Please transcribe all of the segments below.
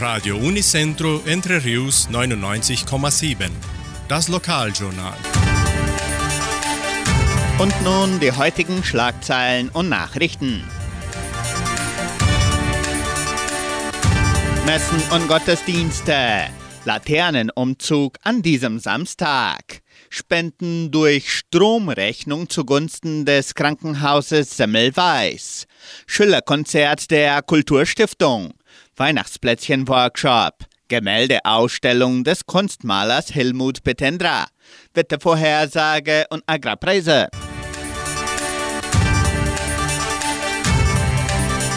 Radio Unicentro Entre Rius 99,7. Das Lokaljournal. Und nun die heutigen Schlagzeilen und Nachrichten. Messen und Gottesdienste. Laternenumzug an diesem Samstag. Spenden durch Stromrechnung zugunsten des Krankenhauses Semmelweis. Schillerkonzert der Kulturstiftung. Weihnachtsplätzchen-Workshop. Gemäldeausstellung des Kunstmalers Helmut Petendra. Wettervorhersage und Agrarpreise.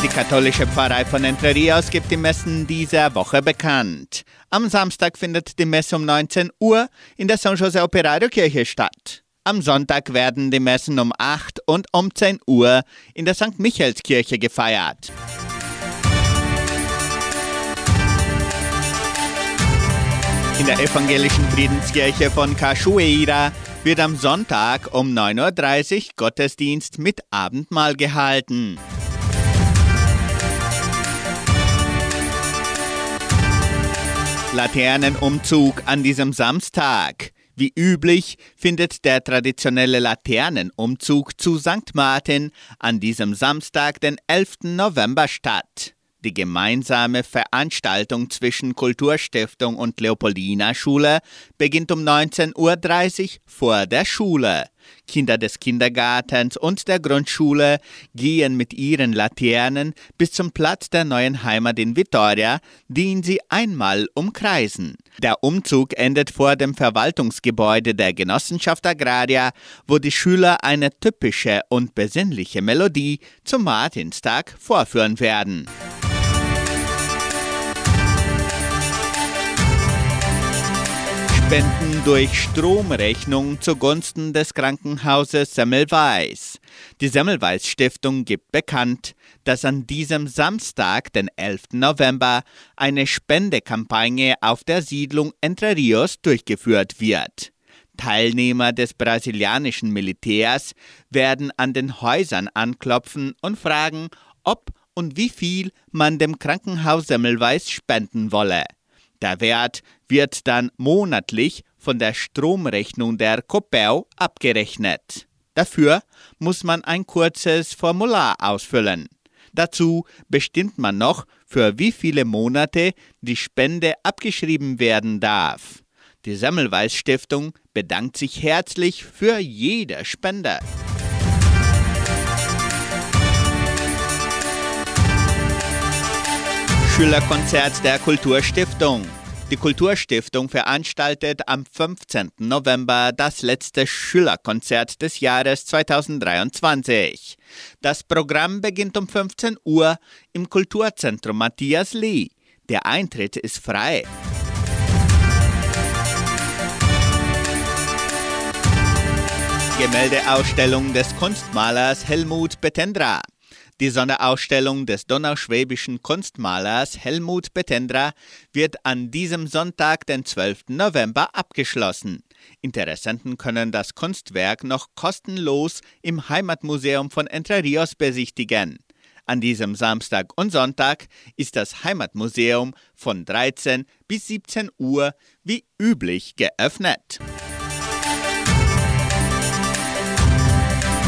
Die katholische Pfarrei von Entre Rios gibt die Messen dieser Woche bekannt. Am Samstag findet die Messe um 19 Uhr in der San Jose Operario Kirche statt. Am Sonntag werden die Messen um 8 und um 10 Uhr in der St. Michaelskirche gefeiert. In der evangelischen Friedenskirche von Cachoeira wird am Sonntag um 9.30 Uhr Gottesdienst mit Abendmahl gehalten. Laternenumzug an diesem Samstag. Wie üblich findet der traditionelle Laternenumzug zu St. Martin an diesem Samstag, den 11. November statt. Die gemeinsame Veranstaltung zwischen Kulturstiftung und Leopoldina Schule beginnt um 19.30 Uhr vor der Schule. Kinder des Kindergartens und der Grundschule gehen mit ihren Laternen bis zum Platz der neuen Heimat in Vitoria, den sie einmal umkreisen. Der Umzug endet vor dem Verwaltungsgebäude der Genossenschaft Agraria, wo die Schüler eine typische und besinnliche Melodie zum Martinstag vorführen werden. Spenden durch Stromrechnung zugunsten des Krankenhauses Semmelweis. Die Semmelweis Stiftung gibt bekannt, dass an diesem Samstag, den 11. November, eine Spendekampagne auf der Siedlung Entre Rios durchgeführt wird. Teilnehmer des brasilianischen Militärs werden an den Häusern anklopfen und fragen, ob und wie viel man dem Krankenhaus Semmelweis spenden wolle. Der Wert wird dann monatlich von der Stromrechnung der Copel abgerechnet. Dafür muss man ein kurzes Formular ausfüllen. Dazu bestimmt man noch, für wie viele Monate die Spende abgeschrieben werden darf. Die Semmelweis Stiftung bedankt sich herzlich für jede Spende. Schülerkonzert der Kulturstiftung. Die Kulturstiftung veranstaltet am 15. November das letzte Schülerkonzert des Jahres 2023. Das Programm beginnt um 15 Uhr im Kulturzentrum Matthias Lee. Der Eintritt ist frei. Gemäldeausstellung des Kunstmalers Helmut Betendra. Die Sonderausstellung des donauschwäbischen Kunstmalers Helmut Betendra wird an diesem Sonntag, den 12. November, abgeschlossen. Interessenten können das Kunstwerk noch kostenlos im Heimatmuseum von Entre Rios besichtigen. An diesem Samstag und Sonntag ist das Heimatmuseum von 13 bis 17 Uhr wie üblich geöffnet.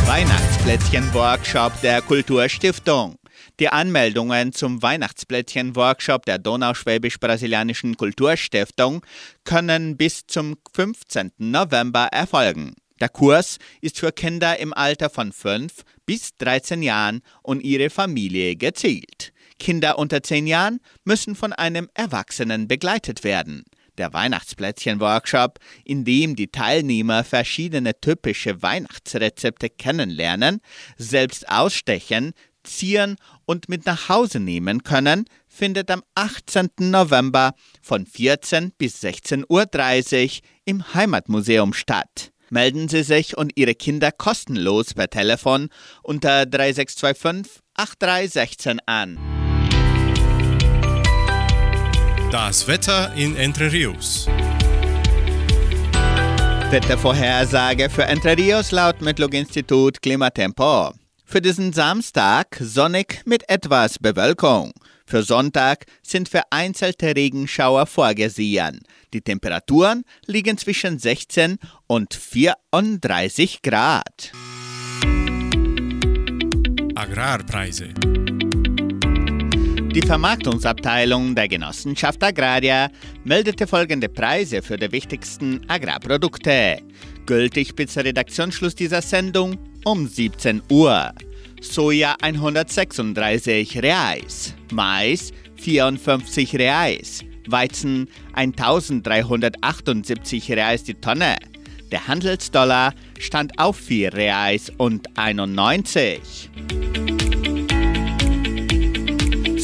Weihnachtsplätzchen-Workshop der Kulturstiftung. Die Anmeldungen zum Weihnachtsplätzchen-Workshop der Donauschwäbisch-Brasilianischen Kulturstiftung können bis zum 15. November erfolgen. Der Kurs ist für Kinder im Alter von 5 bis 13 Jahren und ihre Familie gezielt. Kinder unter 10 Jahren müssen von einem Erwachsenen begleitet werden der Weihnachtsplätzchen-Workshop, in dem die Teilnehmer verschiedene typische Weihnachtsrezepte kennenlernen, selbst ausstechen, zieren und mit nach Hause nehmen können, findet am 18. November von 14 bis 16.30 Uhr im Heimatmuseum statt. Melden Sie sich und Ihre Kinder kostenlos per Telefon unter 3625 8316 an. Das Wetter in Entre Rios. Wettervorhersage für Entre Rios laut Metlog-Institut Klimatempo. Für diesen Samstag sonnig mit etwas Bewölkung. Für Sonntag sind vereinzelte Regenschauer vorgesehen. Die Temperaturen liegen zwischen 16 und 34 Grad. Agrarpreise. Die Vermarktungsabteilung der Genossenschaft Agraria meldete folgende Preise für die wichtigsten Agrarprodukte. Gültig bis Redaktionsschluss dieser Sendung um 17 Uhr. Soja 136 Reais, Mais 54 Reais, Weizen 1378 Reais die Tonne. Der Handelsdollar stand auf 4 Reais und 91.